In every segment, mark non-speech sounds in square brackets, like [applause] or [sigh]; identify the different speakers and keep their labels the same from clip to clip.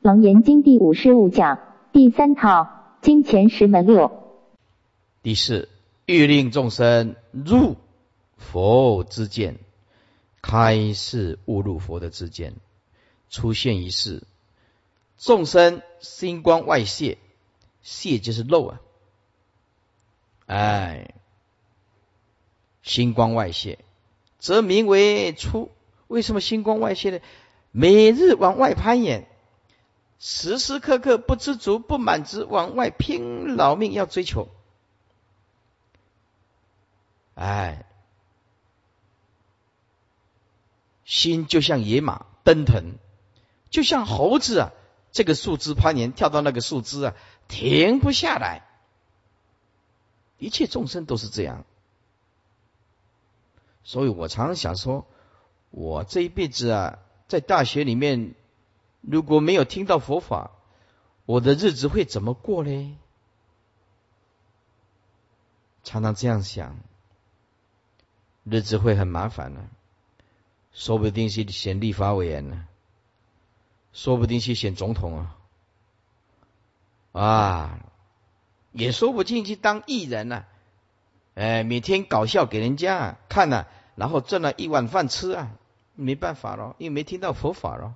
Speaker 1: 楞严经第五十五讲第三套金钱十门六。
Speaker 2: 第四，欲令众生入佛之见，开示悟入佛的之见，出现一世，众生心光外泄，泄就是漏啊，哎，心光外泄，则名为出。为什么心光外泄呢？每日往外攀岩，时时刻刻不知足、不满足，往外拼老命要追求。哎，心就像野马奔腾，就像猴子啊，这个树枝攀岩，跳到那个树枝啊，停不下来。一切众生都是这样，所以我常常想说。我这一辈子啊，在大学里面，如果没有听到佛法，我的日子会怎么过呢？常常这样想，日子会很麻烦呢。说不定是选立法委员呢，说不定是选总统啊，啊，也说不定去当艺人呢。哎，每天搞笑给人家看啊，然后挣了一碗饭吃啊。没办法咯，因为没听到佛法咯，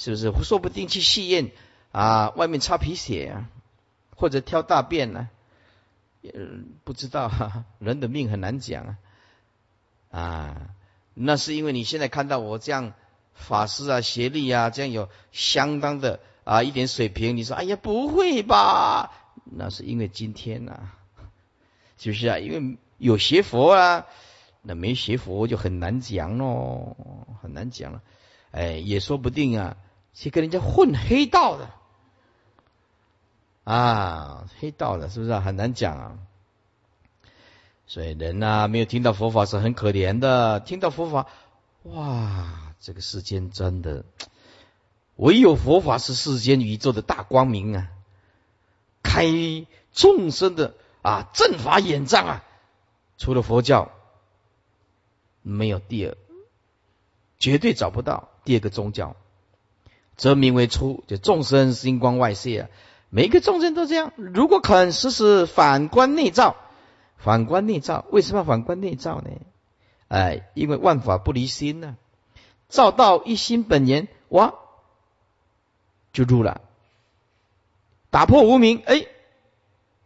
Speaker 2: 是不是？说不定去戏院啊，外面擦皮鞋啊，或者挑大便呢？嗯，不知道哈，[laughs] 人的命很难讲啊。啊，那是因为你现在看到我这样法师啊、学历啊，这样有相当的啊一点水平，你说哎呀不会吧？那是因为今天呐，是不是啊？因为有学佛啊。那没学佛就很难讲喽，很难讲了。哎，也说不定啊，去跟人家混黑道的啊，黑道的，是不是很难讲啊？所以人呐，没有听到佛法是很可怜的。听到佛法，哇，这个世间真的唯有佛法是世间宇宙的大光明啊，开众生的啊正法眼障啊，除了佛教。没有第二，绝对找不到第二个宗教，则名为出。就众生心光外泄啊，每个众生都这样。如果肯实施反观内照，反观内照，为什么反观内照呢？哎，因为万法不离心呢。照到一心本源，哇，就入了，打破无明，哎，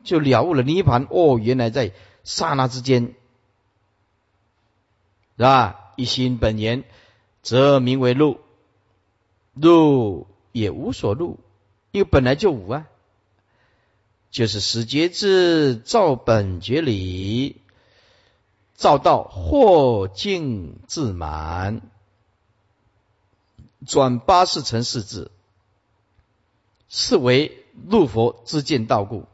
Speaker 2: 就了悟了涅盘。哦，原来在刹那之间。是吧？一心本源，则名为路。路也无所路，因为本来就无啊。就是十节智照本觉理，照到惑境自满，转八世成四智，是为入佛之见道故。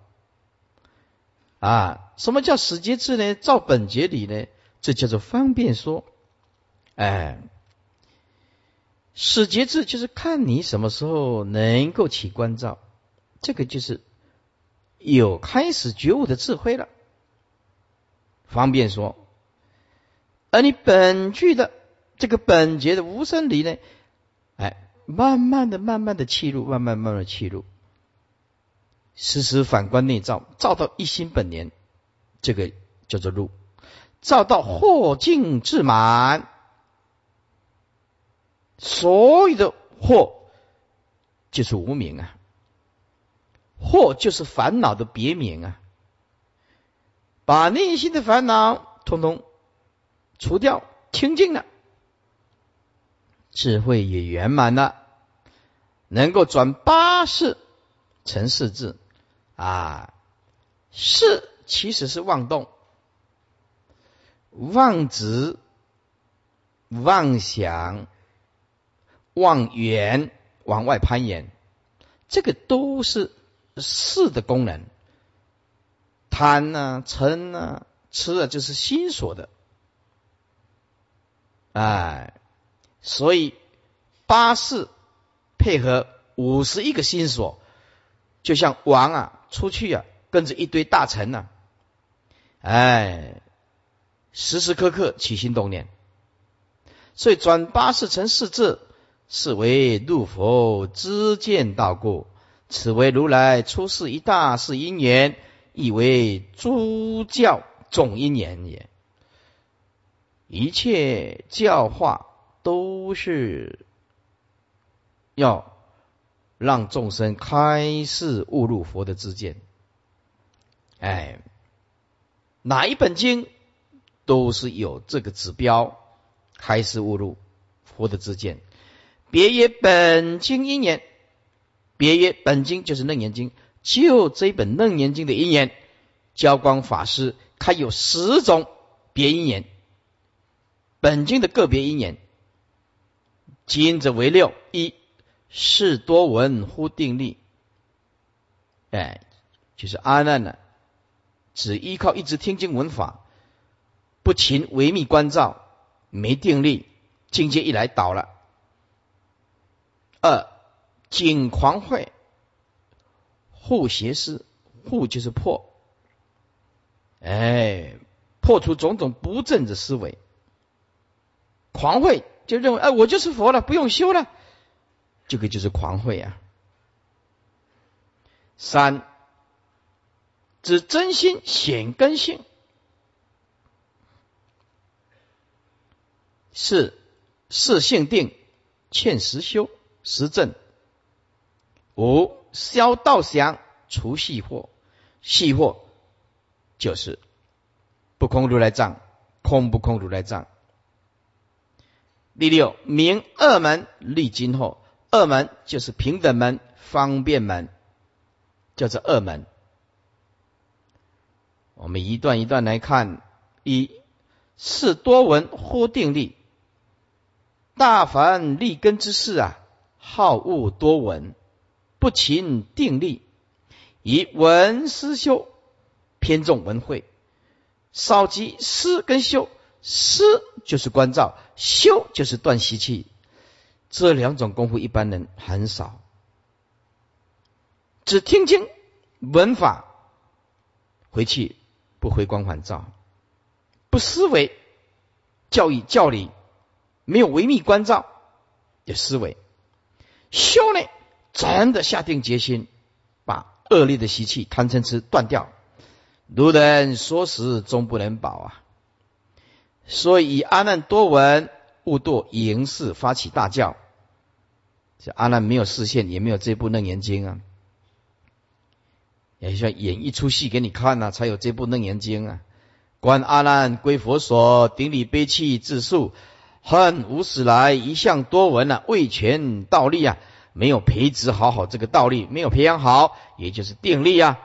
Speaker 2: 啊，什么叫十节智呢？照本觉理呢？这叫做方便说，哎，使节制就是看你什么时候能够起关照，这个就是有开始觉悟的智慧了。方便说，而你本具的这个本觉的无生理呢，哎，慢慢的、慢慢的气入，慢慢、慢慢的气入，时时反观内照，照到一心本源，这个叫做入。照到惑境自满，所有的惑就是无名啊，惑就是烦恼的别名啊，把内心的烦恼通通除掉，清净了，智慧也圆满了，能够转八世成四智。啊，世其实是妄动。妄执、妄想、望远往外攀岩，这个都是事的功能。贪呐、嗔呐、痴啊，就是心所的。哎，所以八四配合五十一个心所，就像王啊出去啊，跟着一堆大臣呐，哎。时时刻刻起心动念，所以转八四成四字，是为入佛知见道故。此为如来出世一大事因缘，亦为诸教总因缘也。一切教化都是要让众生开示悟入佛的知见。哎，哪一本经都是有这个指标，开示悟入佛的知见。别曰本经因缘。别曰本经就是楞严经，就这一本楞严经的因缘，教光法师开有十种别因缘。本经的个别因缘，今则为六：一是多闻乎定力，哎，就是阿难呢，只依靠一直听经闻法，不勤维密关照，没定力，境界一来倒了。二景狂秽，护邪师，护就是破，哎，破除种种不正的思维。狂慧就认为，哎，我就是佛了，不用修了，这个就是狂慧啊。三，指真心显根性。四，四性定，欠实修实证。五消道祥，除细惑，细惑就是不空如来藏，空不空如来藏。第六明二门立今后，二门就是平等门、方便门，叫做二门。我们一段一段来看：一是多闻或定力，大凡立根之事啊，好恶多闻。不勤定力，以文思修，偏重文会，少及思跟修。思就是关照，修就是断习气。这两种功夫一般人很少，只听经闻法，回去不回光返照，不思维教育教理，没有维密关照的思维，修呢？真的下定决心，把恶劣的习气、贪嗔痴断掉。如人说时终不能保啊！所以阿难多闻悟堕迎视发起大叫。这阿难没有视线，也没有这部楞严经啊，也需要演一出戏给你看呐，才有这部楞严经啊。观阿难归佛所，顶礼悲泣自述，恨无始来一向多闻啊，未全道力啊。没有培植好好这个道力，没有培养好，也就是定力啊。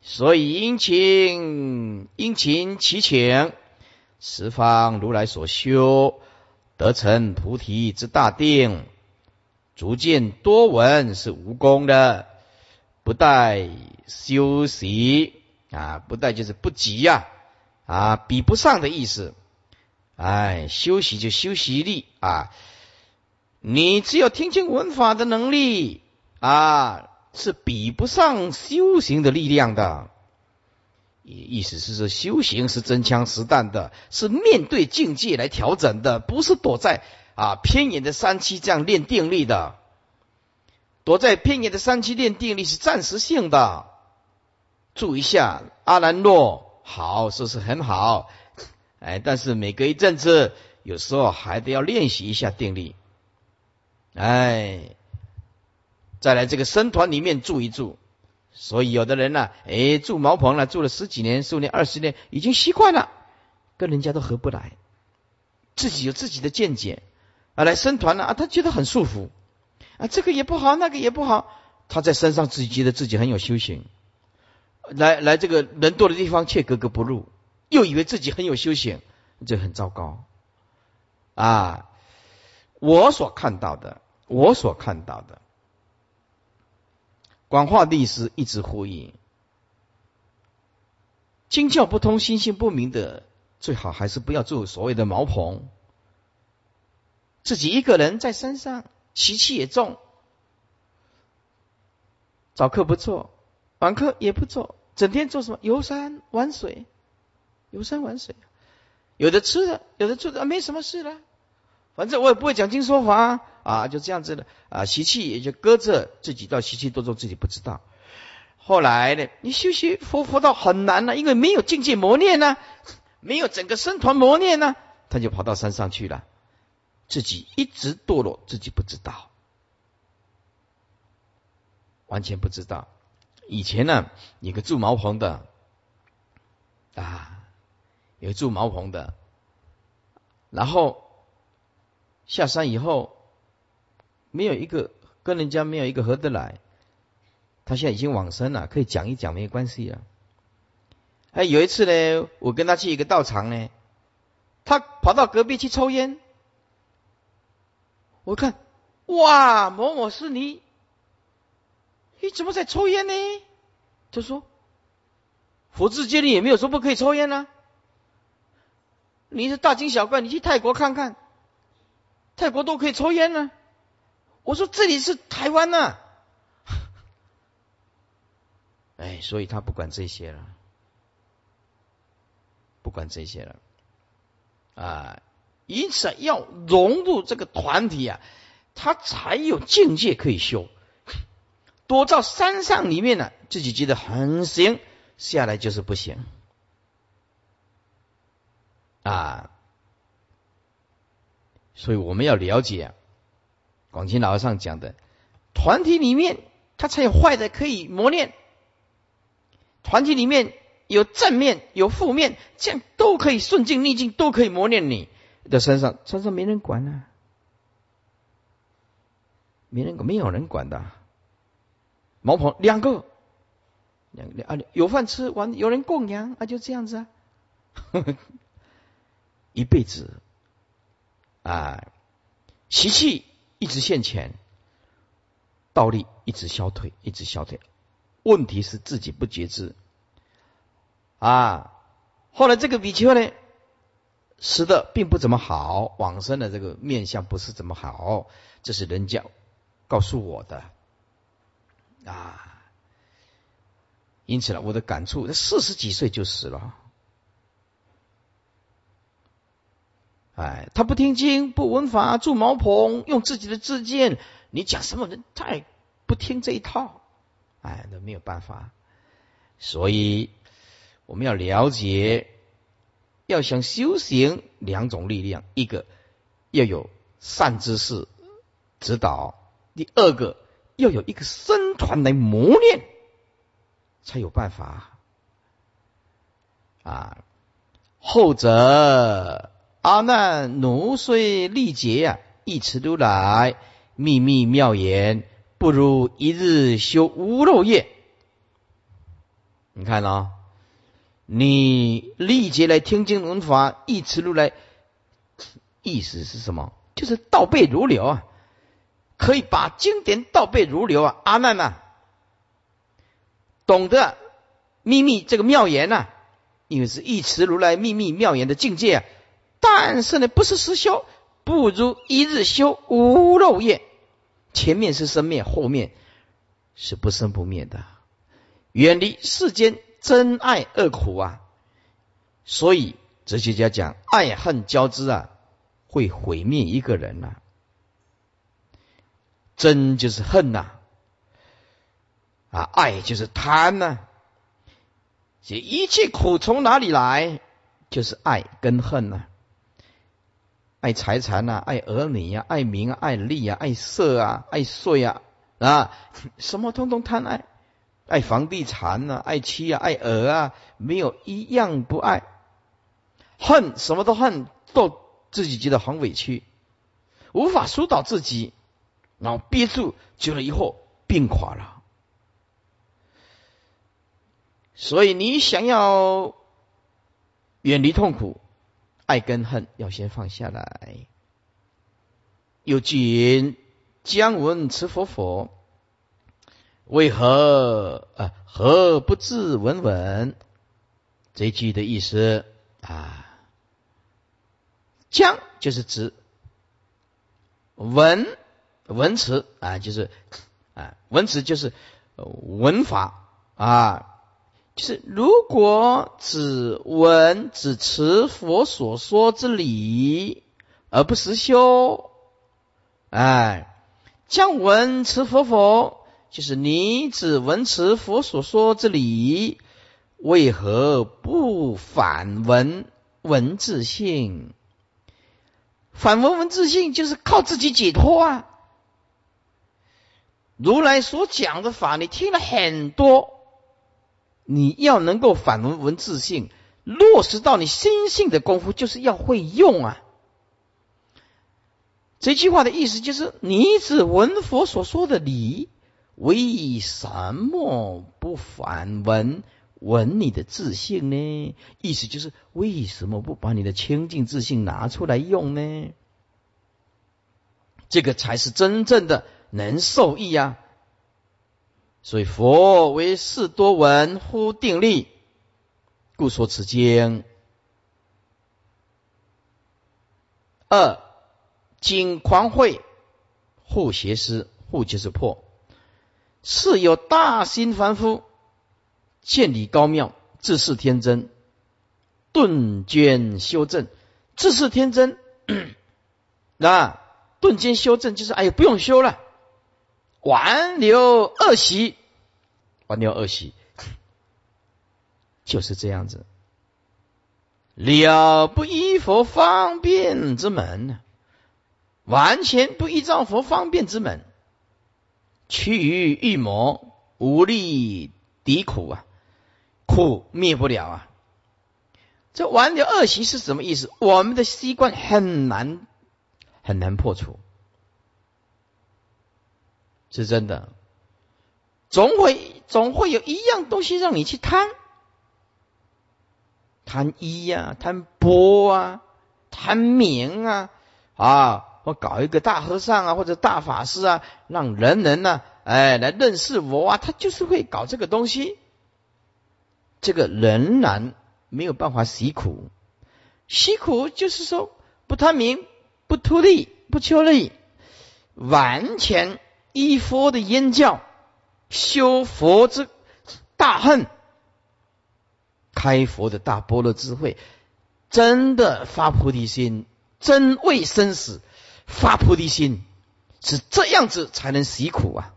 Speaker 2: 所以殷勤殷勤祈请十方如来所修，得成菩提之大定，逐渐多闻是无功的，不待修习啊，不待就是不急呀啊，比不上的意思。哎，修习就修习力啊。你只有听经闻法的能力啊，是比不上修行的力量的。意思是说，修行是真枪实弹的，是面对境界来调整的，不是躲在啊偏远的山区这样练定力的。躲在偏远的山区练定力是暂时性的。注意一下，阿兰诺好，是不是很好，哎，但是每隔一阵子，有时候还得要练习一下定力。哎，再来这个僧团里面住一住，所以有的人呢，哎，住茅棚了，住了十几年、十五年、二十年，已经习惯了，跟人家都合不来，自己有自己的见解啊。来僧团了啊，他觉得很束缚啊，这个也不好，那个也不好，他在山上自己觉得自己很有修行，来来这个人多的地方却格格不入，又以为自己很有修行，这很糟糕啊。我所看到的。我所看到的，广化历史一直呼吁，经教不通、心性不明的，最好还是不要住所谓的茅棚，自己一个人在山上，习气也重，早课不做，晚课也不做，整天做什么？游山玩水，游山玩水，有的吃的，有的住的，没什么事了，反正我也不会讲经说法。啊，就这样子的啊，习气也就搁着，自己到习气多中自己不知道。后来呢，你修习佛佛道很难了，因为没有境界磨练呢，没有整个僧团磨练呢，他就跑到山上去了，自己一直堕落，自己不知道，完全不知道。以前呢，有个住茅棚的啊，有住茅棚的，然后下山以后，没有一个跟人家没有一个合得来。他现在已经往生了，可以讲一讲，没关系啊。哎，有一次呢，我跟他去一个道场呢，他跑到隔壁去抽烟。我看，哇，某某是你，你怎么在抽烟呢？他说，佛智戒律也没有说不可以抽烟呢。你是大惊小怪，你去泰国看看，泰国都可以抽烟呢。我说这里是台湾呐。[laughs] 哎，所以他不管这些了，不管这些了，啊，因此要融入这个团体啊，他才有境界可以修。躲到山上里面呢，自己觉得很行，下来就是不行，啊，所以我们要了解啊广清老和尚讲的，团体里面他才有坏的可以磨练。团体里面有正面有负面，这样都可以顺境逆境都可以磨练你的身上，身上没人管啊，没人没有人管的。毛棚两个，两两啊有饭吃完有人供养啊就这样子啊，一辈子啊习气一直向前，道力一直消退，一直消退。问题是自己不觉知啊！后来这个比丘呢，死的并不怎么好，往生的这个面相不是怎么好，这是人家告诉我的啊。因此呢，我的感触，四十几岁就死了。哎，他不听经，不闻法，住茅棚，用自己的自见，你讲什么人太不听这一套。哎，都没有办法，所以我们要了解，要想修行两种力量，一个要有善知识指导，第二个要有一个僧团来磨练，才有办法。啊，后者阿难奴虽力竭呀，一持如来秘密妙言。不如一日修无漏业。你看啊，你力竭来听经闻法，一持如来，意思是什么？就是倒背如流啊，可以把经典倒背如流啊。阿难呐，懂得秘密这个妙言呐，因为是一持如来秘密妙言的境界啊。但是呢，不是实修，不如一日修无漏业。前面是生灭，后面是不生不灭的，远离世间真爱恶苦啊！所以哲学家讲，爱恨交织啊，会毁灭一个人呐。真就是恨呐，啊，爱就是贪呐。这一切苦从哪里来？就是爱跟恨呐。爱财产呐，爱儿女呀，爱名啊，爱利啊，爱色啊，爱税啊，啊，[laughs] 什么通通贪爱，爱房地产呐，爱妻啊，爱儿啊，没有一样不爱。恨什么都恨，都自己觉得很委屈，无法疏导自己，然后憋住，久了以后病垮了。所以你想要远离痛苦。爱跟恨要先放下来。有君将闻持佛佛，为何啊？何不自闻闻？这句的意思啊，将就是指文文词啊，就是啊文词就是文法啊。就是如果只闻只持佛所说之理，而不实修，哎，将闻持佛佛，就是你只闻持佛所说之理，为何不反闻文字性？反闻文字性就是靠自己解脱啊！如来所讲的法，你听了很多，你要能够反闻文字性，落实到你心性的功夫，就是要会用啊。这句话的意思就是：你只闻佛所说的理，为什么不反闻闻你的自信呢？意思就是：为什么不把你的清净自信拿出来用呢？这个才是真正的能受益啊！所以佛为事多闻乎定力，故说此经。二。经狂会，护邪师，护就是破。是有大心凡夫，见理高妙，自视天真，顿捐修正，自视天真。[clears throat] 那顿间修正就是，哎呀，不用修了，挽留恶习，挽留恶习，[laughs] 就是这样子。了不依佛方便之门。完全不依照佛方便之门，趋于欲魔，无力敌苦啊，苦灭不了啊。这挽留恶习是什么意思？我们的习惯很难很难破除，是真的。总会总会有一样东西让你去贪，贪一呀，贪波啊，贪名啊，啊。我搞一个大和尚啊，或者大法师啊，让人人呢，哎，来认识我啊，他就是会搞这个东西。这个仍然没有办法洗苦，洗苦就是说不贪名、不图利、不求利，完全依佛的言教，修佛之大恨，开佛的大般若智慧，真的发菩提心，真为生死。发菩提心是这样子才能洗苦啊，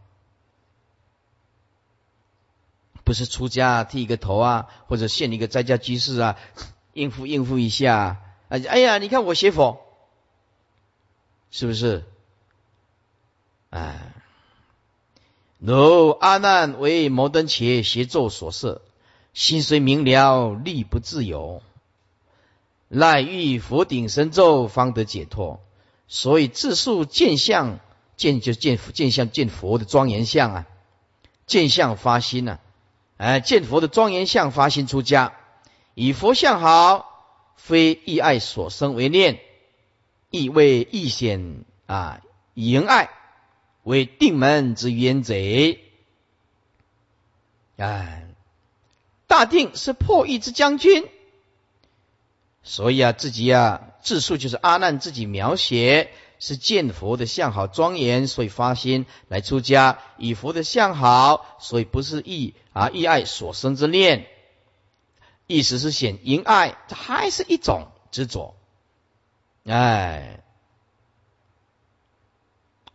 Speaker 2: 不是出家剃一个头啊，或者现一个在家居士啊，应付应付一下。哎哎呀，你看我学佛，是不是？哎，如阿难为摩登伽邪咒所摄，心虽明了，力不自由，赖欲佛顶神咒，方得解脱。所以自述见相，见就见见相见佛的庄严相啊，见相发心呐，哎，见佛的庄严相发心出家，以佛相好，非意爱所生为念，亦为意显啊，淫爱为定门之冤贼，哎，大定是破狱之将军。所以啊，自己啊，自述就是阿难自己描写是见佛的相好庄严，所以发心来出家，以佛的相好，所以不是意啊意爱所生之念，意思是显淫爱，这还是一种执着，哎，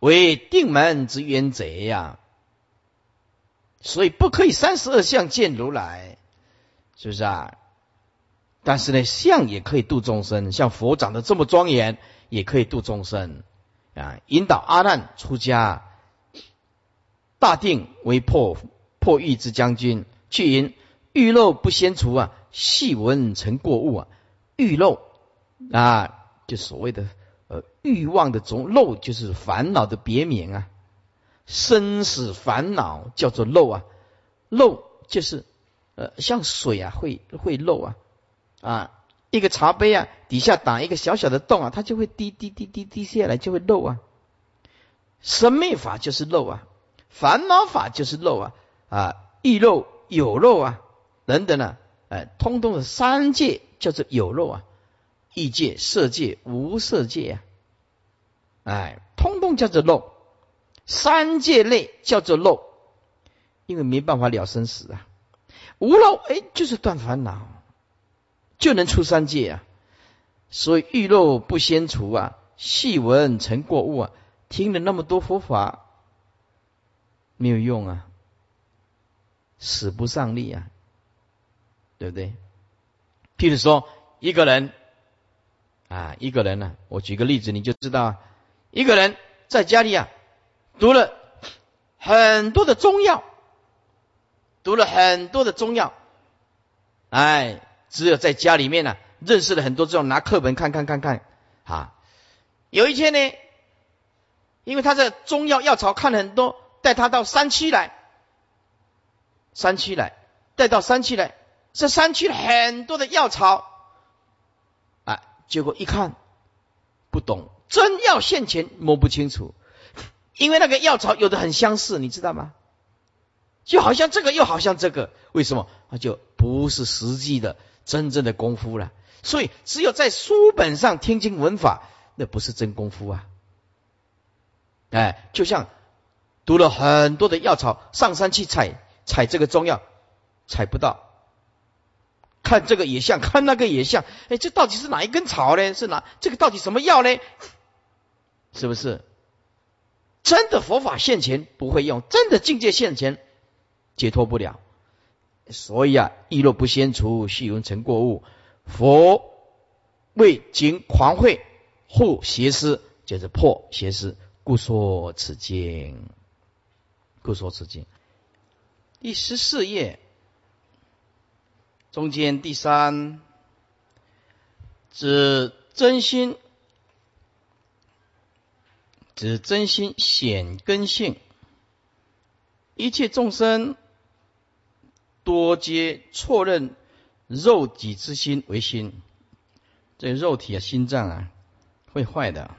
Speaker 2: 为定门之冤贼呀，所以不可以三十二相见如来，是不是啊？但是呢，相也可以度众生，像佛长得这么庄严，也可以度众生啊！引导阿难出家，大定为破破狱之将军，去因欲漏不先除啊，细闻成过物啊，欲漏啊，就所谓的欲望的种漏，就是烦恼的别名啊，生死烦恼叫做漏啊，漏就是呃像水啊，会会漏啊。啊，一个茶杯啊，底下打一个小小的洞啊，它就会滴滴滴滴滴下来，就会漏啊。生灭法就是漏啊，烦恼法就是漏啊，啊，易漏有漏啊，等等呢，哎，通通的三界叫做有漏啊，异界、色界、无色界啊，哎，通通叫做漏，三界内叫做漏，因为没办法了生死啊，无漏哎，就是断烦恼。就能出三界啊！所以欲漏不先除啊，细闻成过物啊，听了那么多佛法，没有用啊，使不上力啊，对不对？譬如说，一个人啊，一个人呢，我举个例子，你就知道，一个人在家里啊，读了很多的中药，读了很多的中药，哎，只有在家里面呢，认识了很多这种，拿课本看看看看。啊。有一天呢，因为他在中药药草看了很多，带他到山区来，山区来，带到山区来，这山区很多的药草，啊，结果一看不懂，真药现前摸不清楚，因为那个药草有的很相似，你知道吗？就好像这个又好像这个，为什么？那就不是实际的真正的功夫了。所以只有在书本上听经闻法。那不是真功夫啊！哎，就像读了很多的药草，上山去采采这个中药，采不到；看这个也像，看那个也像。哎，这到底是哪一根草呢？是哪？这个到底什么药呢？是不是？真的佛法现前不会用，真的境界现前解脱不了。所以啊，意若不先除，虚云成过物。佛为经狂会。护邪师就是破邪师，故说此经。故说此经。第十四页中间第三，指真心，指真心显根性，一切众生多皆错认肉体之心为心，这肉体啊，心脏啊。会坏的。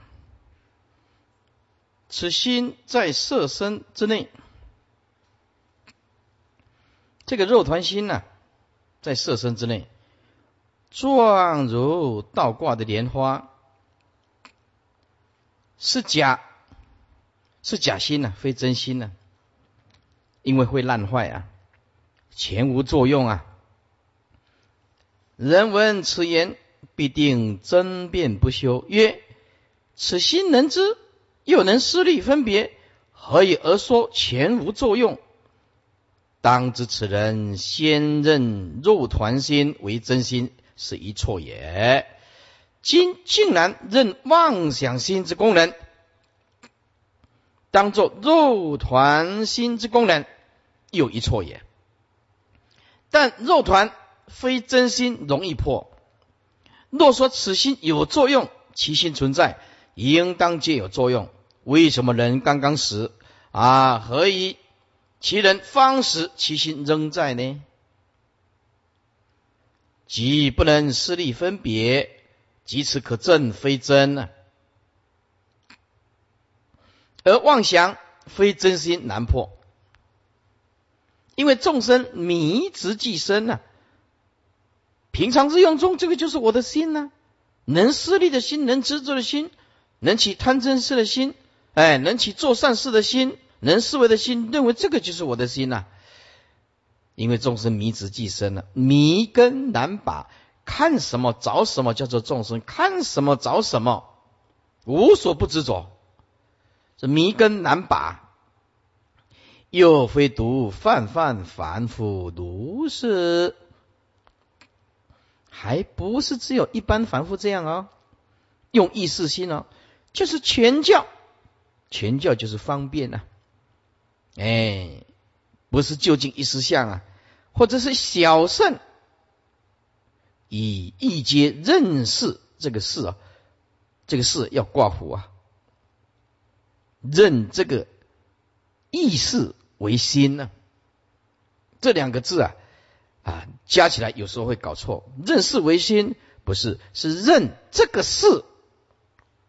Speaker 2: 此心在色身之内，这个肉团心呢，在色身之内，状如倒挂的莲花，是假，是假心呢，非真心呢，因为会烂坏啊，全无作用啊。人闻此言，必定争辩不休，曰。此心能知，又能思虑分别，何以而说全无作用？当知此人先认肉团心为真心，是一错也。今竟然认妄想心之功能，当作肉团心之功能，又一错也。但肉团非真心，容易破。若说此心有作用，其心存在。应当皆有作用。为什么人刚刚死啊？何以其人方死，其心仍在呢？即不能思力分别，即此可证非真呢？而妄想非真心难破，因为众生迷执既深呢。平常日用中，这个就是我的心呢，能思虑的心，能执着的心。能起贪嗔痴的心，哎，能起做善事的心，能思维的心，认为这个就是我的心呐。因为众生迷执既深了，迷根难拔，看什么找什么叫做众生，看什么找什么，无所不执着，这迷根难拔。又非独泛泛凡夫如是，还不是只有一般凡夫这样哦？用意识心哦。就是全教，全教就是方便呐，哎，不是就近一时相啊，或者是小圣以一阶认识这个事啊，这个事要挂符啊，认这个意识为心呢，这两个字啊啊加起来有时候会搞错，认识为心不是是认这个事。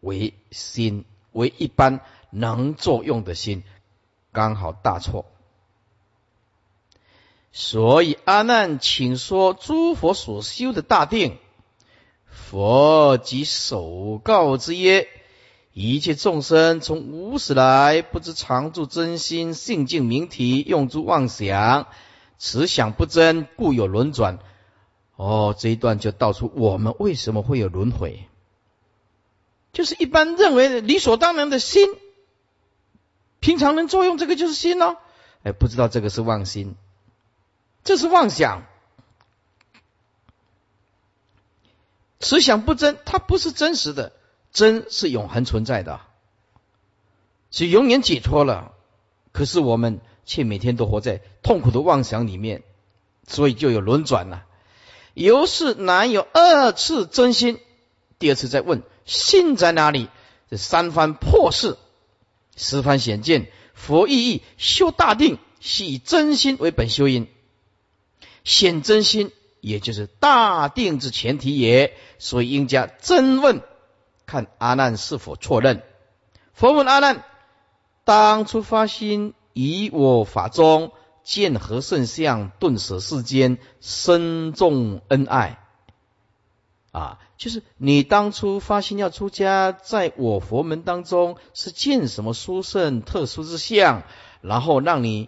Speaker 2: 为心为一般能作用的心，刚好大错。所以阿难，请说诸佛所修的大定。佛即首告之曰：一切众生从无始来，不知常住真心性净明体，用诸妄想，此想不真，故有轮转。哦，这一段就道出我们为什么会有轮回。就是一般认为理所当然的心，平常能作用，这个就是心哦。哎，不知道这个是妄心，这是妄想。此想不真，它不是真实的，真是永恒存在的，是永远解脱了。可是我们却每天都活在痛苦的妄想里面，所以就有轮转了。由是难有二次真心。第二次再问心在哪里？这三番破事，十番显见。佛意义修大定，是以真心为本修因，显真心。也就是大定之前提也，所以应加真问，看阿难是否错认。佛问阿难：当初发心以我法中见和圣相，顿舍世间，深重恩爱。啊，就是你当初发心要出家，在我佛门当中是见什么殊胜特殊之相，然后让你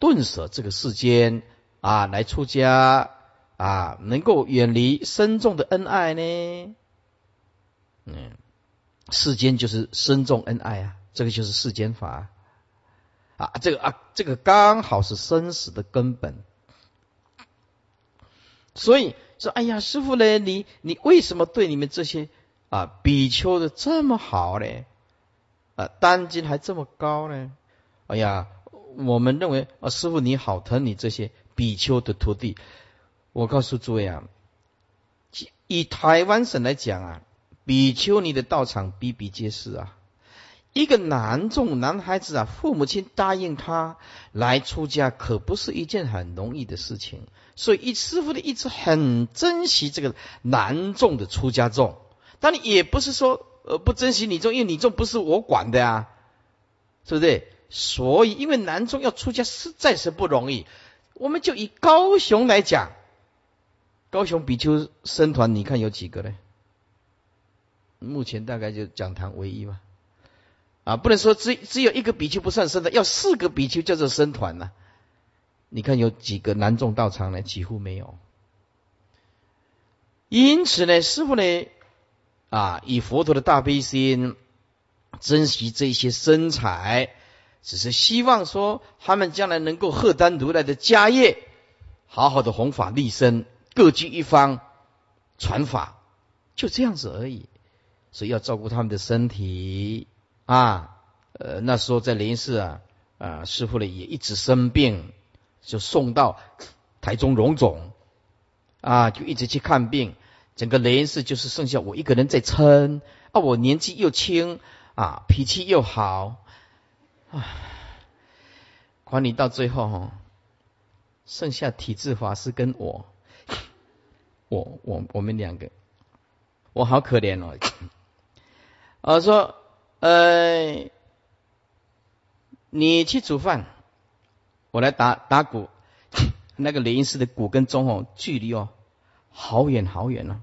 Speaker 2: 顿舍这个世间。啊，来出家啊，能够远离深重的恩爱呢？嗯，世间就是深重恩爱啊，这个就是世间法啊，这个啊，这个刚好是生死的根本。所以说，哎呀，师傅呢，你你为什么对你们这些啊比丘的这么好呢？啊，单金还这么高呢？哎呀，我们认为啊，师傅你好疼你这些。比丘的徒弟，我告诉诸位啊，以台湾省来讲啊，比丘尼的道场比比皆是啊。一个男众男孩子啊，父母亲答应他来出家，可不是一件很容易的事情。所以，一师傅的一直很珍惜这个男众的出家众，但也不是说呃不珍惜女众，因为女众不是我管的啊，是不是？所以，因为男众要出家实在是不容易。我们就以高雄来讲，高雄比丘僧团，你看有几个呢？目前大概就讲堂唯一吧。啊，不能说只只有一个比丘不算僧的，要四个比丘叫做僧团呢。你看有几个南众道场呢？几乎没有。因此呢，师傅呢，啊，以佛陀的大悲心，珍惜这些身材。只是希望说，他们将来能够荷担如来的家业，好好的弘法立身，各居一方传法，就这样子而已。所以要照顾他们的身体啊。呃，那时候在莲寺啊，啊，师傅呢也一直生病，就送到台中荣总啊，就一直去看病。整个莲寺就是剩下我一个人在撑啊。我年纪又轻啊，脾气又好。唉，管理到最后哈，剩下体制法师跟我，我我我们两个，我好可怜哦。我说，呃，你去煮饭，我来打打鼓。那个雷音寺的鼓跟钟哦，距离哦，好远好远哦。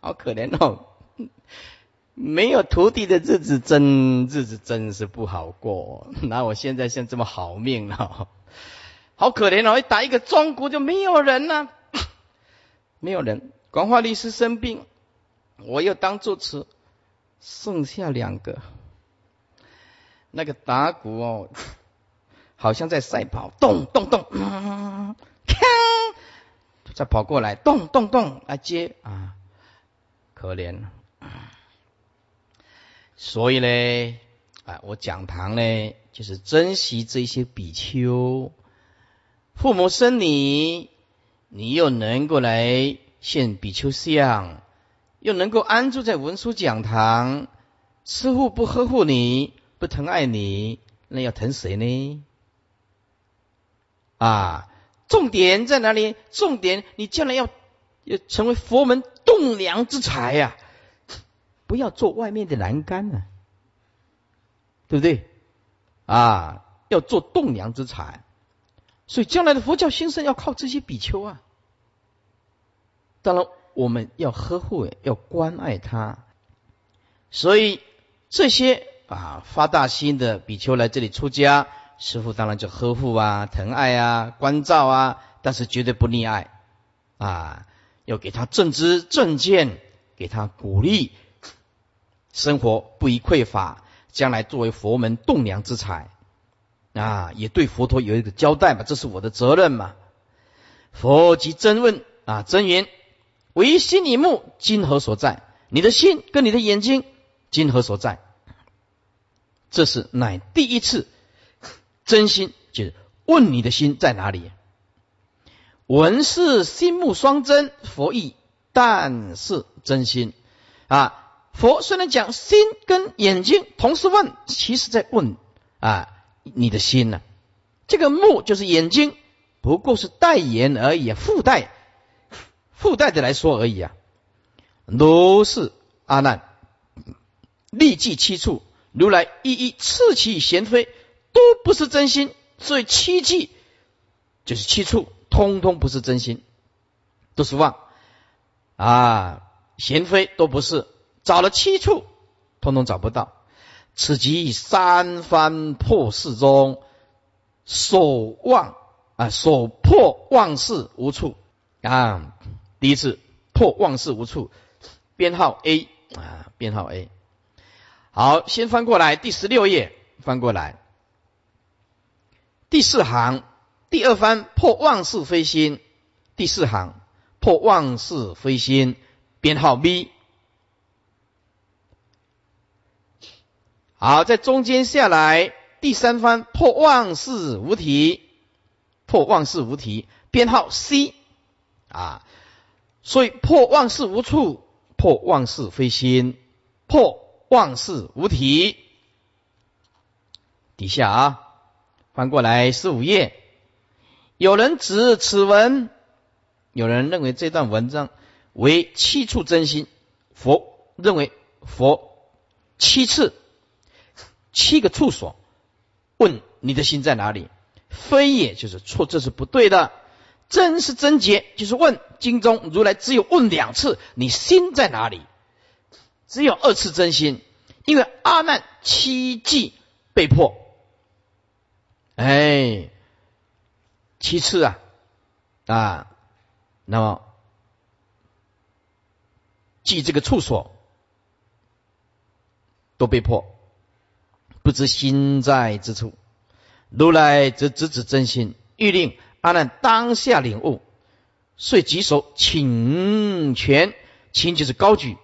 Speaker 2: 好可怜哦，[laughs] 没有徒弟的日子真日子真是不好过。那我现在像这么好命了，[laughs] 好可怜哦！一打一个中国就没有人了，[coughs] 没有人。广化律师生病，我又当主持，剩下两个。那个打鼓哦，[laughs] 好像在赛跑，咚咚咚，锵，再跑过来，咚咚咚来接啊。可怜，所以呢，啊，我讲堂呢，就是珍惜这些比丘，父母生你，你又能够来现比丘像，又能够安住在文殊讲堂，师父不呵护你，不疼爱你，那要疼谁呢？啊，重点在哪里？重点，你将来要。要成为佛门栋梁之才呀！不要做外面的栏杆啊，对不对？啊，要做栋梁之才。所以将来的佛教兴盛要靠这些比丘啊。当然，我们要呵护，要关爱他。所以这些啊发大心的比丘来这里出家，师傅当然就呵护啊、疼爱啊、关照啊，但是绝对不溺爱啊，要给他正知正见，给他鼓励，生活不宜匮乏，将来作为佛门栋梁之才啊，也对佛陀有一个交代嘛，这是我的责任嘛。佛即真问啊，真言：唯心以目，今何所在？你的心跟你的眼睛。今何所在？这是乃第一次真心，就是问你的心在哪里？文是心目双真，佛意但是真心啊！佛虽然讲心跟眼睛同时问，其实在问啊你的心呢？这个目就是眼睛，不过是代言而已，附带附带的来说而已啊。如是阿难。立即七处，如来一一刺其贤妃，都不是真心，所以七计就是七处，通通不是真心，都是妄啊！贤妃都不是，找了七处，通通找不到。此即三番破事中，所望啊，所破万事无处啊！第一次破万事无处，编号 A 啊，编号 A。好，先翻过来第十六页，翻过来第四行第二番破妄事非心，第四行破妄事非心，编号 B。好，在中间下来第三番破妄事无题，破妄事无题，编号 C。啊，所以破妄事无处，破妄事非心，破。妄事无体，底下啊，翻过来十五页，有人指此文，有人认为这段文章为七处真心，佛认为佛七次七个处所，问你的心在哪里？非也，就是错，这是不对的。真是真结，就是问经中如来只有问两次，你心在哪里？只有二次真心，因为阿难七计被迫，哎，其次啊啊，那么记这个处所都被迫，不知心在之处，如来则直指真心，欲令阿难当下领悟，遂举手请权，请就是高举。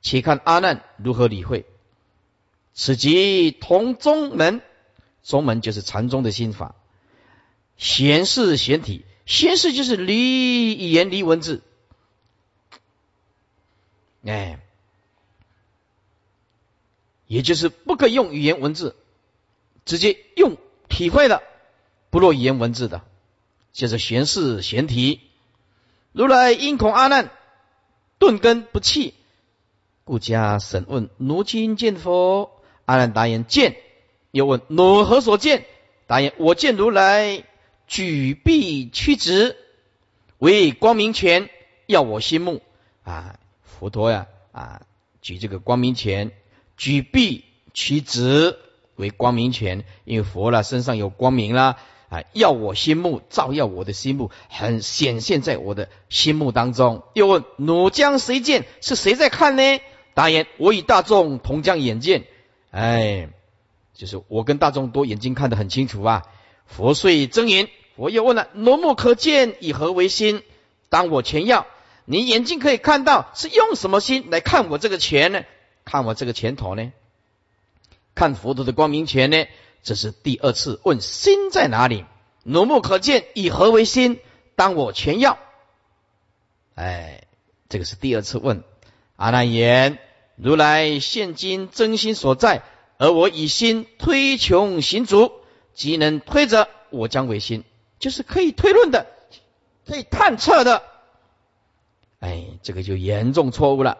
Speaker 2: 且看阿难如何理会，此即同宗门，宗门就是禅宗的心法。闲事闲体，闲事就是离语言离文字，哎，也就是不可用语言文字，直接用体会的，不落语言文字的，就是闲事闲体。如来因恐阿难顿根不弃。故加审问：奴今见佛？阿难答言：见。又问：奴何所见？答言：我见如来举臂屈直，为光明拳，要我心目。啊，佛陀呀，啊，举这个光明拳，举臂屈直为光明拳，因为佛了身上有光明啦，啊，要我心目，照耀我的心目，很显现在我的心目当中。又问：奴将谁见？是谁在看呢？答言：我与大众同将眼见，哎，就是我跟大众都眼睛看得很清楚啊。佛遂真言，佛又问了：罗目可见，以何为心？当我前要，你眼睛可以看到，是用什么心来看我这个钱呢？看我这个拳头呢？看佛陀的光明拳呢？这是第二次问心在哪里？罗目可见，以何为心？当我全要，哎，这个是第二次问阿难言。如来现今真心所在，而我以心推穷行足，即能推则我将为心，就是可以推论的，可以探测的。哎，这个就严重错误了。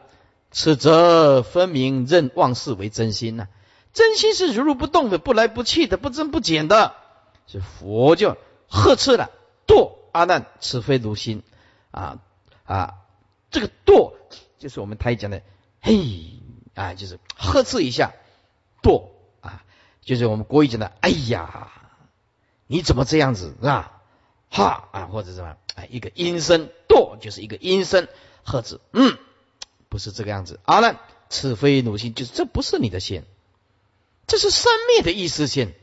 Speaker 2: 此则分明认妄事为真心呐，真心是如如不动的，不来不去的，不增不减的。是佛就呵斥了，堕阿难，此非如心啊啊！这个堕就是我们台讲的嘿啊，就是呵斥一下，堕，就是我们国语讲的哎呀，你怎么这样子是吧？哈啊，或者什么哎，一个阴声堕就是一个阴声呵斥，嗯，不是这个样子。阿难，此非奴心，就是这不是你的心，这是生灭的意思心。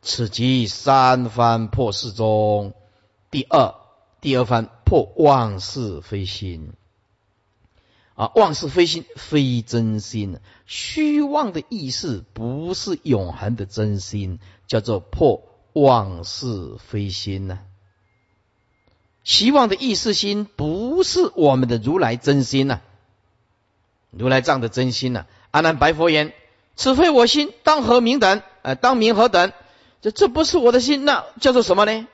Speaker 2: 此即三番破世中，第二第二番破万事非心啊，妄事非心，非真心，虚妄的意识不是永恒的真心，叫做破妄事非心呢。希望的意识心不是我们的如来真心呐，如来藏的真心呐。阿难白佛言：此非我心，当何名等？呃，当名何等？这这不是我的心，那叫做什么呢？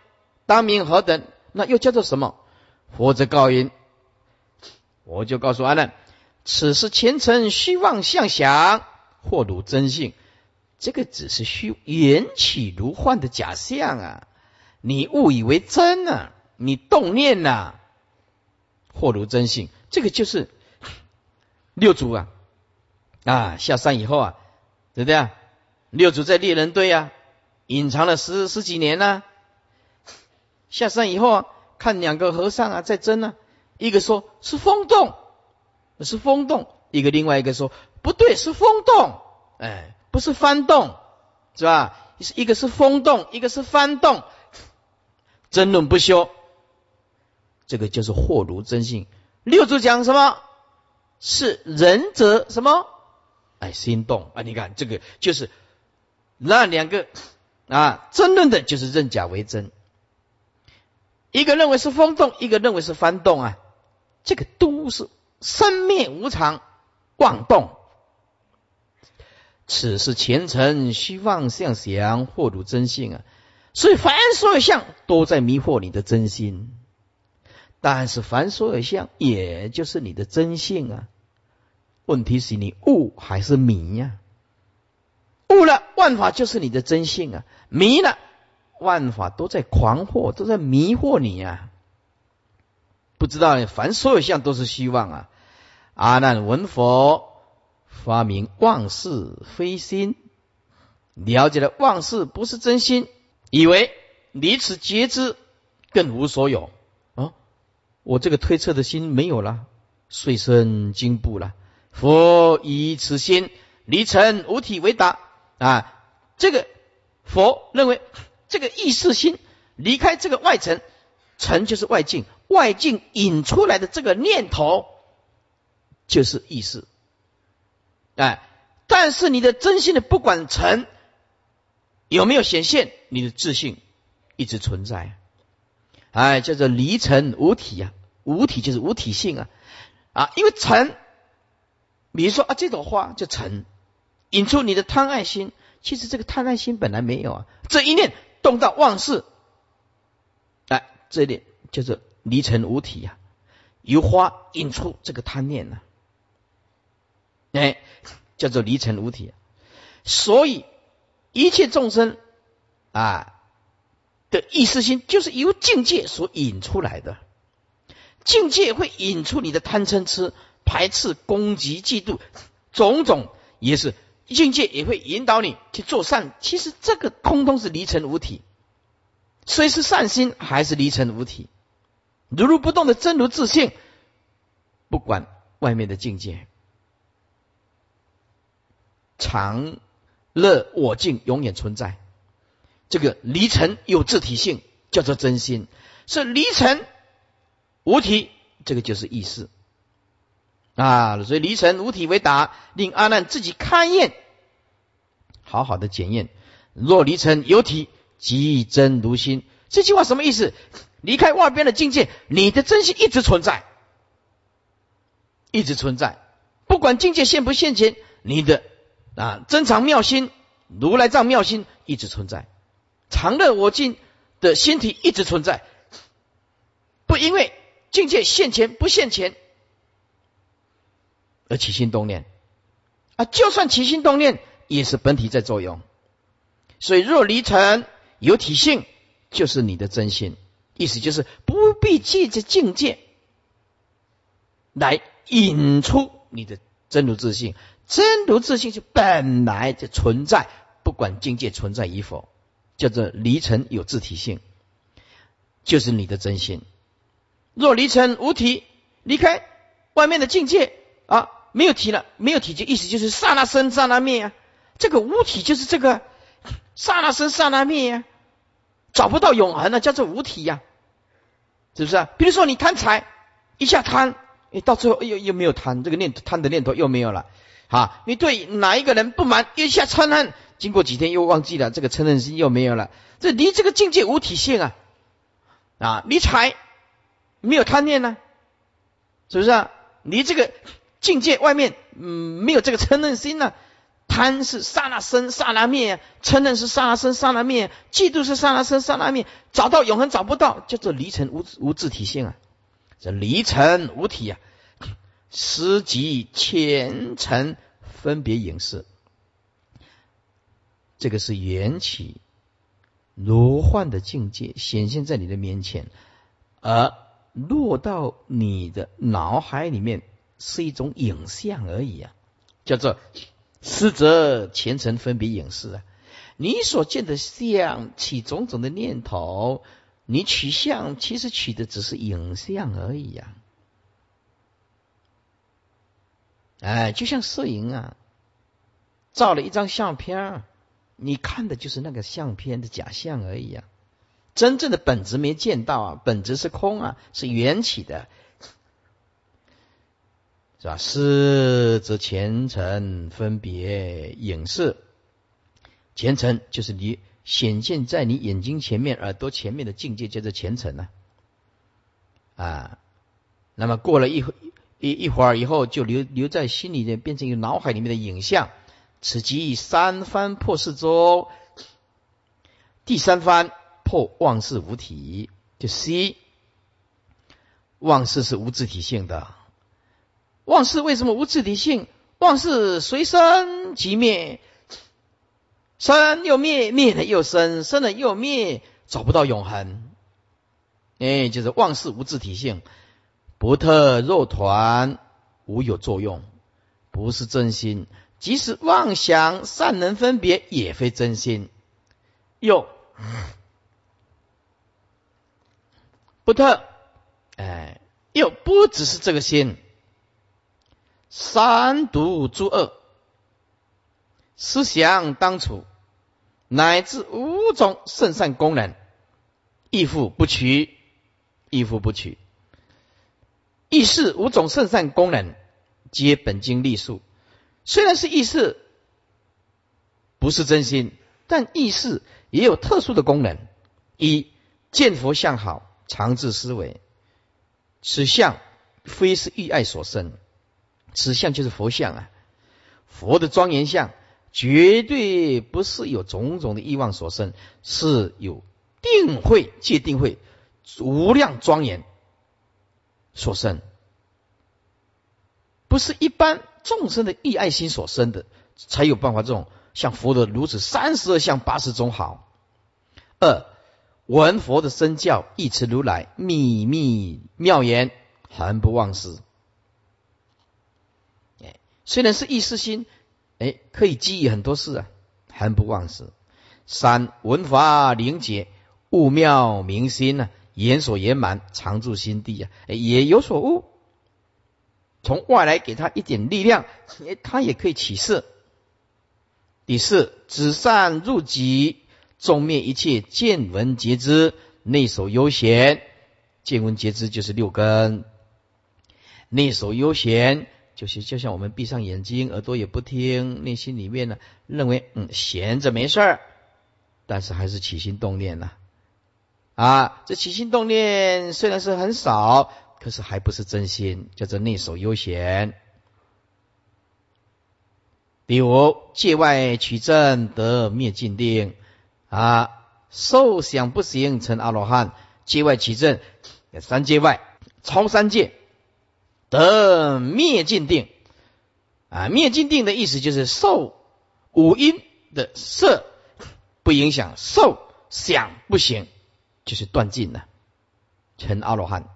Speaker 2: 当名何等？那又叫做什么？佛则告云：我就告诉阿难，此是前尘虚妄相想，或如真性。这个只是虚缘起如幻的假象啊！你误以为真啊？你动念呐？或如真性，这个就是 [laughs] 六祖啊啊下山以后啊，对不对啊？六祖在猎人堆啊。隐藏了十十几年呢，下山以后啊，看两个和尚啊在争呢，一个说是风动，是风动；一个另外一个说不对，是风动，哎，不是翻动，是吧？一个是风动，一个是翻动，争论不休，这个就是惑如真性。六祖讲什么？是仁者什么？哎，心动啊！你看这个就是那两个。啊，争论的就是认假为真，一个认为是风动，一个认为是翻动啊，这个都是生灭无常，妄动。此是前尘虚妄相想，惑入真性啊。所以凡所有相都在迷惑你的真心，但是凡所有相也就是你的真性啊。问题是你悟还是迷呀？悟了，万法就是你的真性啊；迷了，万法都在狂惑，都在迷惑你啊！不知道，凡所有相都是虚妄啊！阿难闻佛发明妄事非心，了解了妄事不是真心，以为离此觉知更无所有啊！我这个推测的心没有了，遂生惊怖了。佛以此心离尘无体为答。啊，这个佛认为，这个意识心离开这个外层，尘就是外境，外境引出来的这个念头就是意识。哎，但是你的真心的不管成有没有显现，你的自信一直存在。哎，叫做离尘无体啊，无体就是无体性啊啊，因为尘，比如说啊，这朵花叫尘。引出你的贪爱心，其实这个贪爱心本来没有啊，这一念动到妄事，哎，这一点叫做离尘无体呀，由花引出这个贪念呢，哎，叫做离尘无体。所以一切众生啊的意识心，就是由境界所引出来的，境界会引出你的贪嗔痴、排斥、攻击、嫉妒，种种也是。境界也会引导你去做善，其实这个通通是离尘无体，虽是善心，还是离尘无体，如如不动的真如自性，不管外面的境界，常乐我净永远存在。这个离尘有自体性，叫做真心，是离尘无体，这个就是意识。啊，所以离尘无体为答，令阿难自己勘验，好好的检验。若离尘有体，即真如心。这句话什么意思？离开外边的境界，你的真心一直存在，一直存在。不管境界现不现前，你的啊真常妙心、如来藏妙心一直存在，常乐我净的心体一直存在。不因为境界现前不现前。而起心动念，啊，就算起心动念，也是本体在作用。所以若离尘有体性，就是你的真心。意思就是不必借着境界来引出你的真如自信。真如自信就本来就存在，不管境界存在与否，叫做离尘有自体性，就是你的真心。若离尘无体，离开外面的境界啊，没有体了，没有体就意思就是刹那生刹那灭啊。这个无体就是这个刹那生刹那灭啊，找不到永恒了，叫做无体呀，是不是啊？比如说你贪财，一下贪，哎，到最后又又没有贪，这个念贪的念头又没有了。啊，你对哪一个人不满，一下嗔恨，经过几天又忘记了，这个嗔恨心又没有了。这离这个境界无体性啊！啊，离财没有贪念呢，是不是啊？离这个境界外面，嗯，没有这个嗔恨心呢。贪是刹那生刹那灭，嗔恨是刹那生刹那灭，嫉妒是刹那生刹那灭。找到永恒找不到，叫做离尘无无自体性啊！这离尘无体啊！十级前尘分别影视，这个是缘起如幻的境界显现在你的面前，而落到你的脑海里面是一种影像而已啊，叫做实则前尘分别影视啊。你所见的相起种种的念头，你取相其实取的只是影像而已呀。哎，就像摄影啊，照了一张相片，你看的就是那个相片的假象而已啊，真正的本质没见到啊，本质是空啊，是缘起的，是吧？是则前尘分别影视，前尘就是你显现在你眼睛前面、耳朵前面的境界，叫做前尘呢，啊，那么过了一。一一会儿以后，就留留在心里面，变成一个脑海里面的影像。此即三番破世中，第三番破妄事无体，就 C。妄事是无自体性的。妄事为什么无自体性？妄事随生即灭，生又灭，灭了又生，生了又灭，找不到永恒。哎，就是妄事无自体性。不特肉团，无有作用，不是真心。即使妄想善能分别，也非真心。又不特，哎，又不只是这个心。三毒诸恶，思想当处，乃至五种圣善功能，亦复不取，亦复不取。意识五种圣善功能，皆本经立数。虽然是意识，不是真心，但意识也有特殊的功能。一见佛相好，常自思维，此相非是欲爱所生，此相就是佛相啊。佛的庄严相，绝对不是有种种的欲望所生，是有定慧界定慧无量庄严。所生，不是一般众生的意爱心所生的，才有办法这种像佛的如此三十二相八十种好。二闻佛的身教，一持如来秘密妙言，恒不忘失。虽然是意识心，哎，可以记忆很多事啊，很不忘事。三文法灵解，悟妙明心呢？言所言满，常住心地啊，也有所悟。从外来给他一点力量，他也可以起事。第四，止善入己，众灭一切见闻皆知，内守悠闲。见闻皆知就是六根，内守悠闲就是就像我们闭上眼睛，耳朵也不听，内心里面呢认为嗯闲着没事儿，但是还是起心动念呐。啊，这起心动念虽然是很少，可是还不是真心，叫做内守悠闲。第五，界外取证得灭尽定，啊，受想不行成阿罗汉，界外取证，三界外超三界得灭尽定，啊，灭尽定的意思就是受五阴的色不影响，受想不行，就是断尽了，成阿罗汉，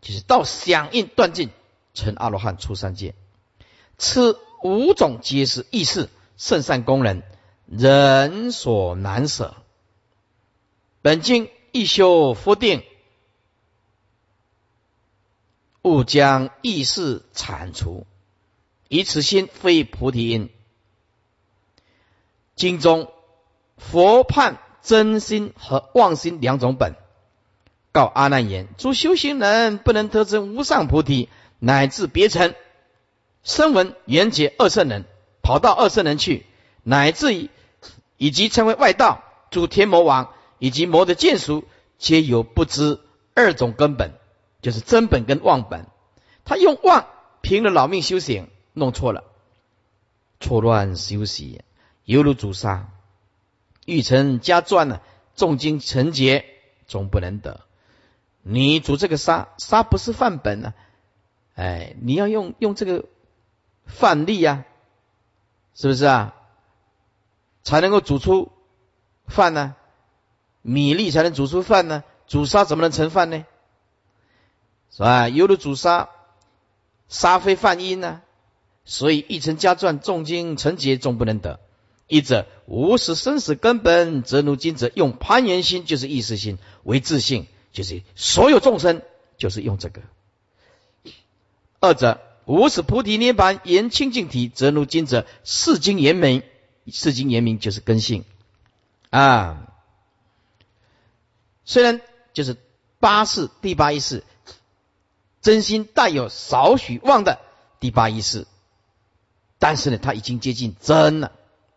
Speaker 2: 就是到响应断尽，成阿罗汉出三界。此五种皆是意识圣善功能，人所难舍。本经一修佛定，勿将意识铲除。以此心非菩提因。经中佛判真心和妄心两种本，告阿难言：诸修行人不能得证无上菩提，乃至别成声闻缘觉二圣人，跑到二圣人去，乃至于以及成为外道，诸天魔王以及魔的见属，皆有不知二种根本，就是真本跟妄本。他用妄凭了老命修行。弄错了，错乱修习，犹如主杀，欲成加传呢，重经成劫，总不能得。你煮这个沙，沙不是范本呢，哎，你要用用这个范例呀，是不是啊？才能够煮出饭呢？米粒才能煮出饭呢？煮沙怎么能成饭呢？是吧？犹如煮沙，沙非饭因呢？所以一成加传重经成劫终不能得。一者无始生死根本，则如今者用攀缘心，就是意识心为自性，就是所有众生就是用这个。二者无始菩提涅盘言清净体，则如今者世经言明，世经言明就是根性啊。虽然就是八世第八一世，真心带有少许妄的第八意识。但是呢，他已经接近真了，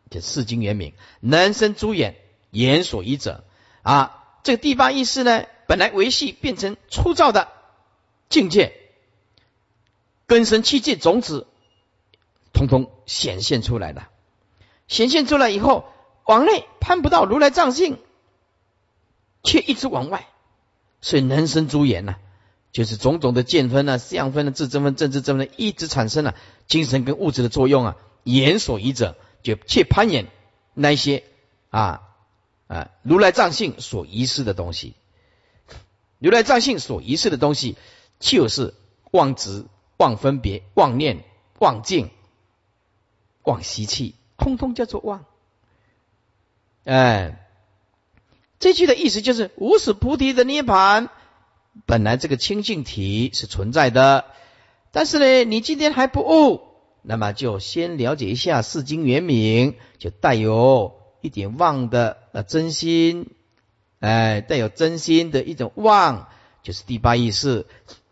Speaker 2: 就世经圆明，能生诸眼，眼所依者啊。这个第八意识呢，本来维系变成粗糙的境界，根生气界种子，通通显现出来了。显现出来以后，往内攀不到如来藏性，却一直往外，所以能生诸眼呢。就是种种的见分啊、相分啊、自证分、正知证分，一直产生了精神跟物质的作用啊。言所依者，就去攀岩那些啊啊如来藏性所遗失的东西。如来藏性所遗失的东西，就是妄执、妄分别、妄念、妄境、妄习气，通通叫做妄。哎，这句的意思就是无始菩提的涅盘。本来这个清净体是存在的，但是呢，你今天还不悟，那么就先了解一下四经原名，就带有一点妄的呃真心，哎，带有真心的一种妄，就是第八意识。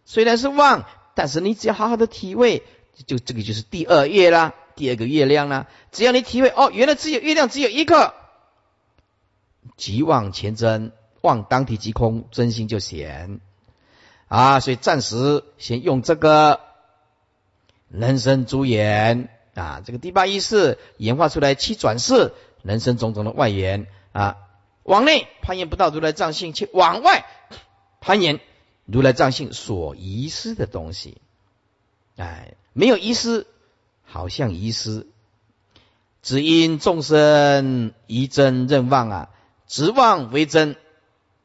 Speaker 2: 虽然是妄，但是你只要好好的体味，就这个就是第二月啦，第二个月亮啦。只要你体会哦，原来只有月亮只有一个，即妄前真，妄当体即空，真心就显。啊，所以暂时先用这个人生诸眼啊，这个第八意识演化出来七转世人生种种的外缘啊，往内攀岩不到如来藏性，去往外攀岩如来藏性所遗失的东西。哎，没有遗失，好像遗失，只因众生疑真认妄啊，执妄为真，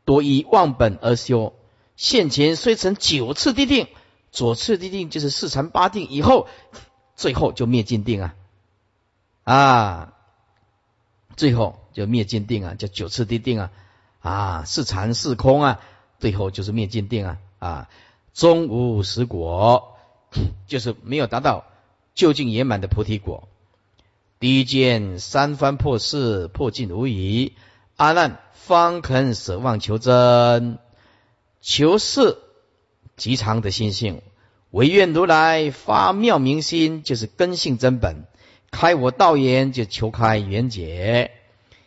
Speaker 2: 多以妄本而修。现前虽成九次地定，左次地定就是四禅八定以后，最后就灭尽定啊，啊，最后就灭尽定啊，叫九次地定啊，啊，四禅四空啊，最后就是灭尽定啊，啊，终无实果，就是没有达到究竟圆满的菩提果。第一件三番破事破尽无疑，阿难方肯舍妄求真。求是极长的心性，唯愿如来发妙明心，就是根性真本，开我道眼，就求开圆解。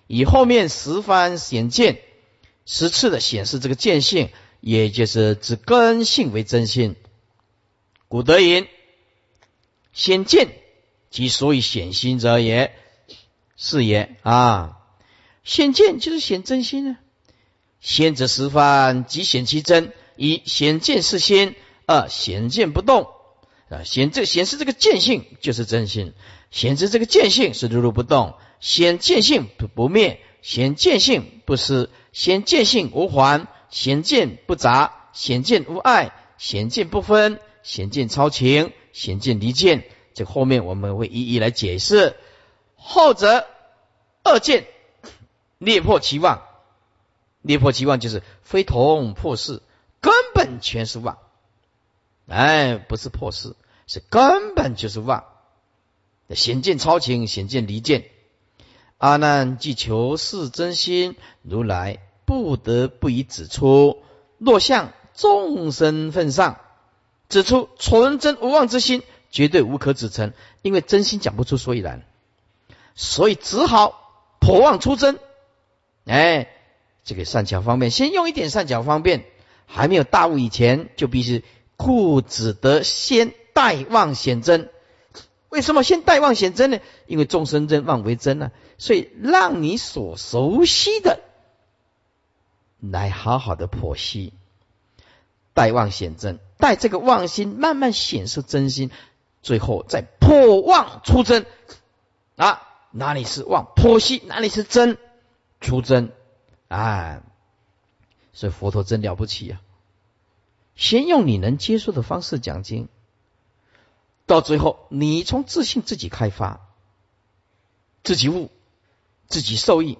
Speaker 2: 以后面十番显见，十次的显示这个见性，也就是指根性为真心。古德云：显见即所以显心者也，是也啊。显见就是显真心啊。先则十番即显其真：一显见是心，二显见不动，啊，显这显示这个见性就是真心，显示这个见性是如如不动，显见性不不灭，显见性不失，显见性无还，显见不杂，显见无碍，显见不分，显见超情，显见离见。这后面我们会一一来解释。后者二见裂破其妄，裂破其妄就是非同破事，根本全是妄。哎，不是破事，是根本就是妄。显见超情，显见离见。阿难既求是真心，如来不得不以指出。若向众生份上指出纯真无妄之心，绝对无可指称，因为真心讲不出所以然，所以只好破妄出真。哎，这个善巧方便，先用一点善巧方便，还没有大悟以前，就必须。故只得先待妄显真，为什么先待妄显真呢？因为众生真妄为真呢，所以让你所熟悉的来好好的剖析，待妄显真，待这个妄心慢慢显示真心，最后再破妄出真啊！哪里是妄？剖析哪里是真？出真啊！所以佛陀真了不起啊！先用你能接受的方式讲经，到最后你从自信自己开发，自己悟，自己受益。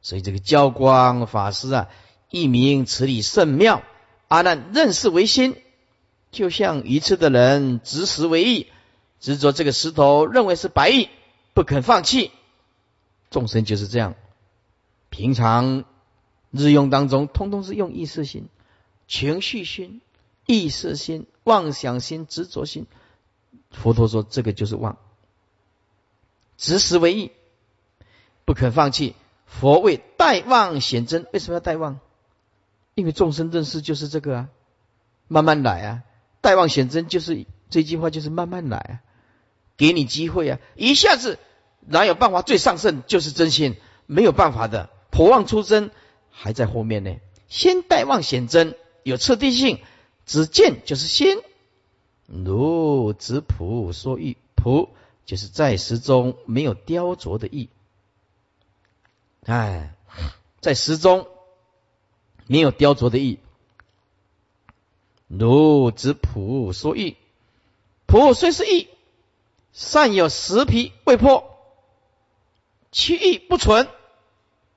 Speaker 2: 所以这个教光法师啊，一名此理甚妙。阿难认识为心，就像愚痴的人执石为意，执着这个石头认为是白玉，不肯放弃。众生就是这样，平常日用当中，通通是用意识心、情绪心。意识心、妄想心、执着心，佛陀说这个就是妄，执实为意，不肯放弃。佛为待妄显真，为什么要待妄？因为众生认识就是这个啊，慢慢来啊。待妄显真就是这句话，就是慢慢来啊，给你机会啊，一下子哪有办法最上圣就是真心，没有办法的。破妄出真还在后面呢，先代望显真，有彻底性。只见就是心，如子朴说意，朴就是在石中没有雕琢的意，哎，在石中没有雕琢的意，如子朴说意，朴虽是意，善有石皮未破，其意不存，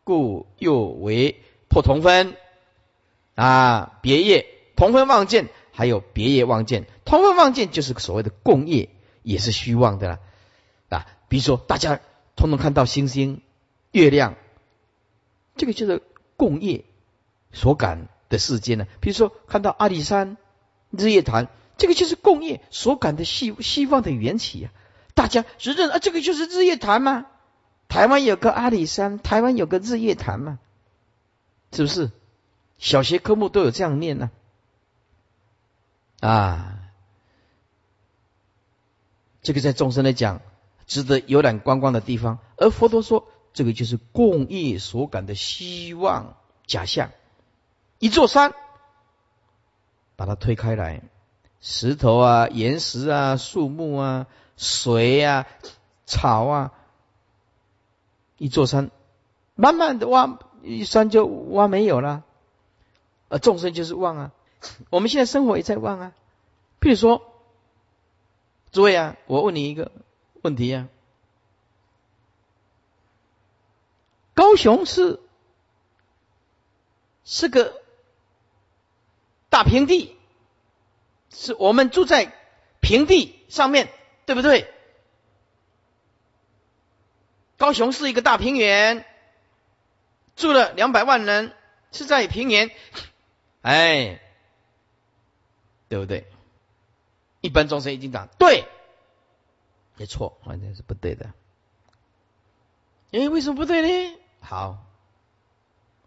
Speaker 2: 故又为破同分啊，别业。同分望见，还有别业望见。同分望见就是所谓的共业，也是虚妄的啦。啊，比如说大家通通看到星星、月亮，这个就是共业所感的世界呢。比如说看到阿里山、日月潭，这个就是共业所感的希希望的缘起啊。大家是认啊，这个就是日月潭吗？台湾有个阿里山，台湾有个日月潭嘛，是不是？小学科目都有这样念呢。啊，这个在众生来讲，值得游览观光的地方。而佛陀说，这个就是共业所感的希望假象。一座山，把它推开来，石头啊、岩石啊、树木啊、水啊、草啊，一座山，慢慢的挖，一山就挖没有了。而众生就是忘啊。[laughs] 我们现在生活也在忘啊，譬如说，诸位啊，我问你一个问题啊，高雄是是个大平地，是我们住在平地上面，对不对？高雄是一个大平原，住了两百万人，是在平原，哎。对不对？一般众生一定讲对，没错，完全是不对的。哎，为什么不对呢？好，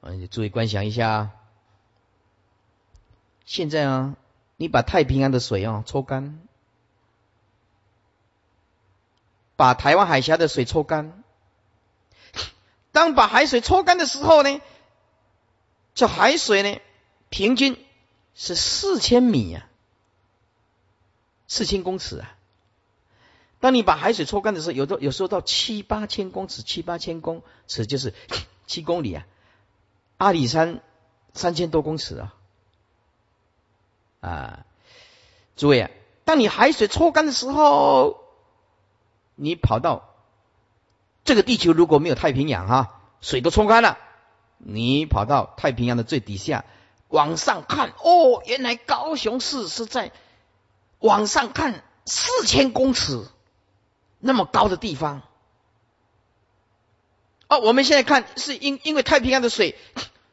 Speaker 2: 你注意观想一下。现在啊，你把太平洋的水啊抽干，把台湾海峡的水抽干。当把海水抽干的时候呢，这海水呢，平均是四千米呀。四千公尺啊。当你把海水抽干的时候，有的有时候到七八千公尺，七八千公尺就是 [laughs] 七公里啊。阿里山三千多公尺啊，啊，诸位啊，当你海水抽干的时候，你跑到这个地球如果没有太平洋哈，水都冲干了，你跑到太平洋的最底下。往上看，哦，原来高雄市是在往上看四千公尺那么高的地方。哦，我们现在看是因因为太平洋的水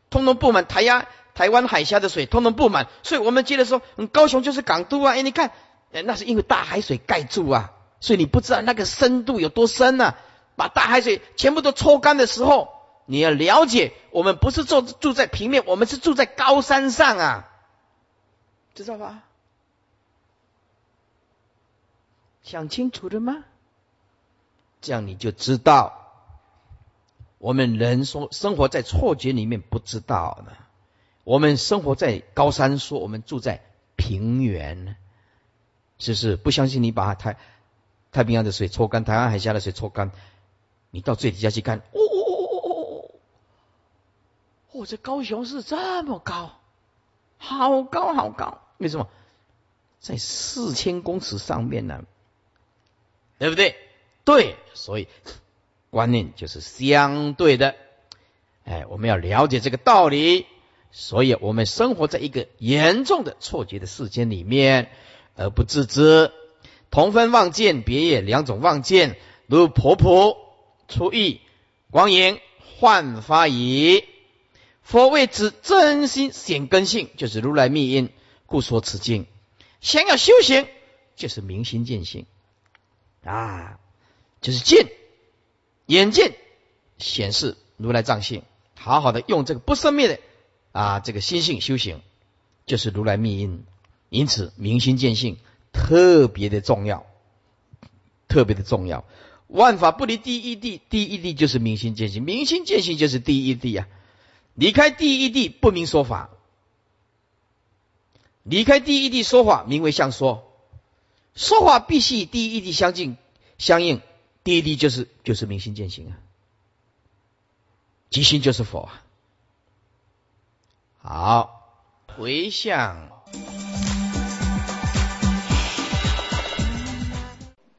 Speaker 2: 通通布满台压台湾海峡的水通通布满，所以我们觉得说，嗯，高雄就是港都啊。哎，你看，哎，那是因为大海水盖住啊，所以你不知道那个深度有多深呢。把大海水全部都抽干的时候。你要了解，我们不是住住在平面，我们是住在高山上啊，知道吧？想清楚了吗？这样你就知道，我们人说生活在错觉里面不知道呢。我们生活在高山，说我们住在平原，是不是？不相信你把太太平洋的水抽干，台湾海峡的水抽干，你到最底下去看，哦哦哦哦哦哦。我这高雄市这么高，好高好高，为什么？在四千公尺上面呢？对不对？对，所以观念就是相对的。哎，我们要了解这个道理，所以我们生活在一个严重的错觉的世间里面而不自知。同分望见，别业两种望见，如婆婆出意光影焕发矣。佛谓之真心显根性，就是如来密因，故说此经。想要修行，就是明心见性啊，就是见眼见显示如来藏性，好好的用这个不生灭的啊这个心性修行，就是如来密因。因此明心见性特别的重要，特别的重要。万法不离第一地，第一地就是明心见性，明心见性就是第一地呀。离开第一地不明说法，离开第一地说法名为相说，说法必须与第一地相近相应，第一地就是就是明心见性啊，即心就是佛啊。好，回向。